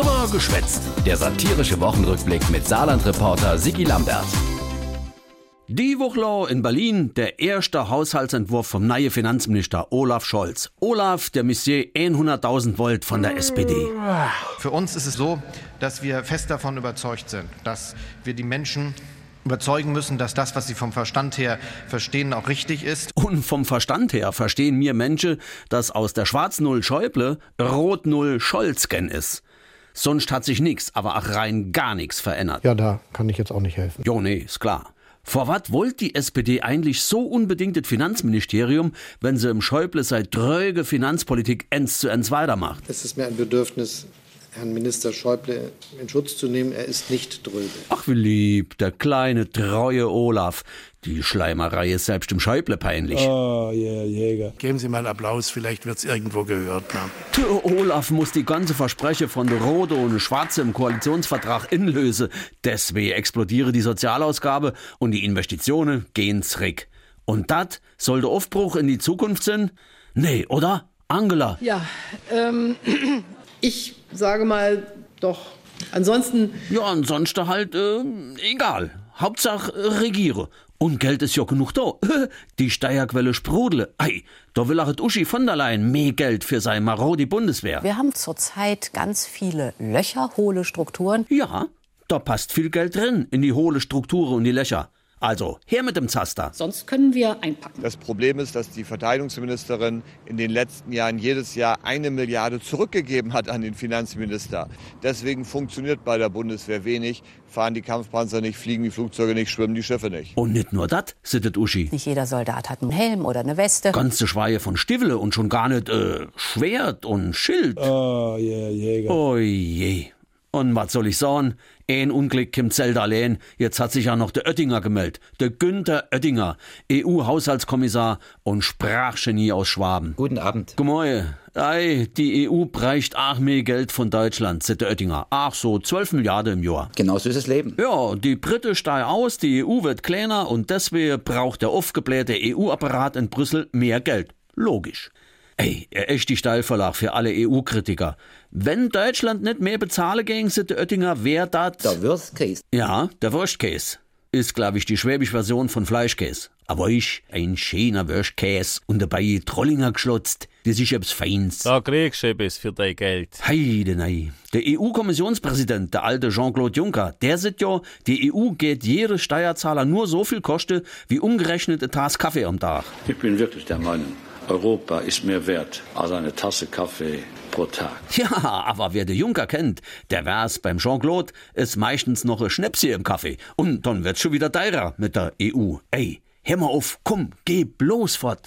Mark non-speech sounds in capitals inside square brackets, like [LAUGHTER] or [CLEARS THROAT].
Drüber geschwätzt. Der satirische Wochenrückblick mit Saarland-Reporter Sigi Lambert. Die Woche in Berlin der erste Haushaltsentwurf vom neuen Finanzminister Olaf Scholz. Olaf, der Monsieur 100.000 Volt von der SPD. Für uns ist es so, dass wir fest davon überzeugt sind, dass wir die Menschen überzeugen müssen, dass das, was sie vom Verstand her verstehen, auch richtig ist. Und vom Verstand her verstehen mir Menschen, dass aus der Schwarz-Null Schäuble Rot-Null Scholzgen ist. Sonst hat sich nichts, aber auch rein gar nichts verändert. Ja, da kann ich jetzt auch nicht helfen. Jo, nee, ist klar. Vor was wollt die SPD eigentlich so unbedingt das Finanzministerium, wenn sie im Schäuble seit dröge Finanzpolitik ends zu ends weitermacht? Es ist mir ein Bedürfnis, Herrn Minister Schäuble in Schutz zu nehmen. Er ist nicht dröge. Ach, wie lieb, der kleine, treue Olaf. Die Schleimerei ist selbst im Schäuble peinlich. Oh, yeah, Jäger. Geben Sie mal einen Applaus, vielleicht wird es irgendwo gehört. Der Olaf muss die ganze Verspreche von der Rote und Schwarze im Koalitionsvertrag inlösen. Deswegen explodiere die Sozialausgabe und die Investitionen gehen zurück. Und das soll der Aufbruch in die Zukunft sein? Nee, oder? Angela. Ja, ähm, [CLEARS THROAT] ich sage mal doch. Ansonsten. Ja, ansonsten halt, äh, egal. Hauptsache äh, regiere. Und Geld ist ja genug da. [LAUGHS] Die Steuerquelle sprudle. Ei, da will auch Uschi von der Leyen mehr Geld für seine marodi Bundeswehr. Wir haben zurzeit ganz viele Löcher, hohle Strukturen. Ja, da passt viel Geld drin in die hohle Strukturen und die Löcher. Also, her mit dem Zaster. Sonst können wir einpacken. Das Problem ist, dass die Verteidigungsministerin in den letzten Jahren jedes Jahr eine Milliarde zurückgegeben hat an den Finanzminister. Deswegen funktioniert bei der Bundeswehr wenig, fahren die Kampfpanzer nicht, fliegen die Flugzeuge nicht, schwimmen die Schiffe nicht. Und nicht nur das, sittet Uschi. Nicht jeder Soldat hat einen Helm oder eine Weste. Ganze Schweie von Stivele und schon gar nicht äh, Schwert und Schild. Oh, yeah, Jäger. Oh je. Und was soll ich sagen? Ein Unglück im Zelt allein. Jetzt hat sich ja noch der Oettinger gemeldet. Der Günther Oettinger, EU-Haushaltskommissar und Sprachgenie aus Schwaben. Guten Abend. Gemäue. Ei, die EU bräucht auch mehr Geld von Deutschland, sagt der Oettinger. Ach so, 12 Milliarden im Jahr. Genau so ist das Leben. Ja, die Briten steigen aus, die EU wird kleiner und deswegen braucht der aufgeblähte EU-Apparat in Brüssel mehr Geld. Logisch. Ey, er ist die Steilverlag für alle EU-Kritiker. Wenn Deutschland nicht mehr bezahlen ging, sagt der Oettinger, wer dat? Der Worst Case. Ja, der Wurstkäse. Ist, glaube ich, die schwäbische Version von Fleischkäse. Aber ich, ein schöner Wurstkäse und dabei Trollinger geschlotzt, das ist etwas Feins. Da kriegst du etwas für dein Geld. Heide, nei. Der EU-Kommissionspräsident, der alte Jean-Claude Juncker, der sagt ja, die EU geht jede Steuerzahler nur so viel koste, wie umgerechnet eine Tasse Kaffee am Tag. Ich bin wirklich der Meinung, Europa ist mehr wert als eine Tasse Kaffee pro Tag. Ja, aber wer der Juncker kennt, der weiß, beim Jean-Claude ist meistens noch ein Schnäpschen im Kaffee. Und dann wird's schon wieder teurer mit der EU. Ey, hör mal auf, komm, geh bloß fort.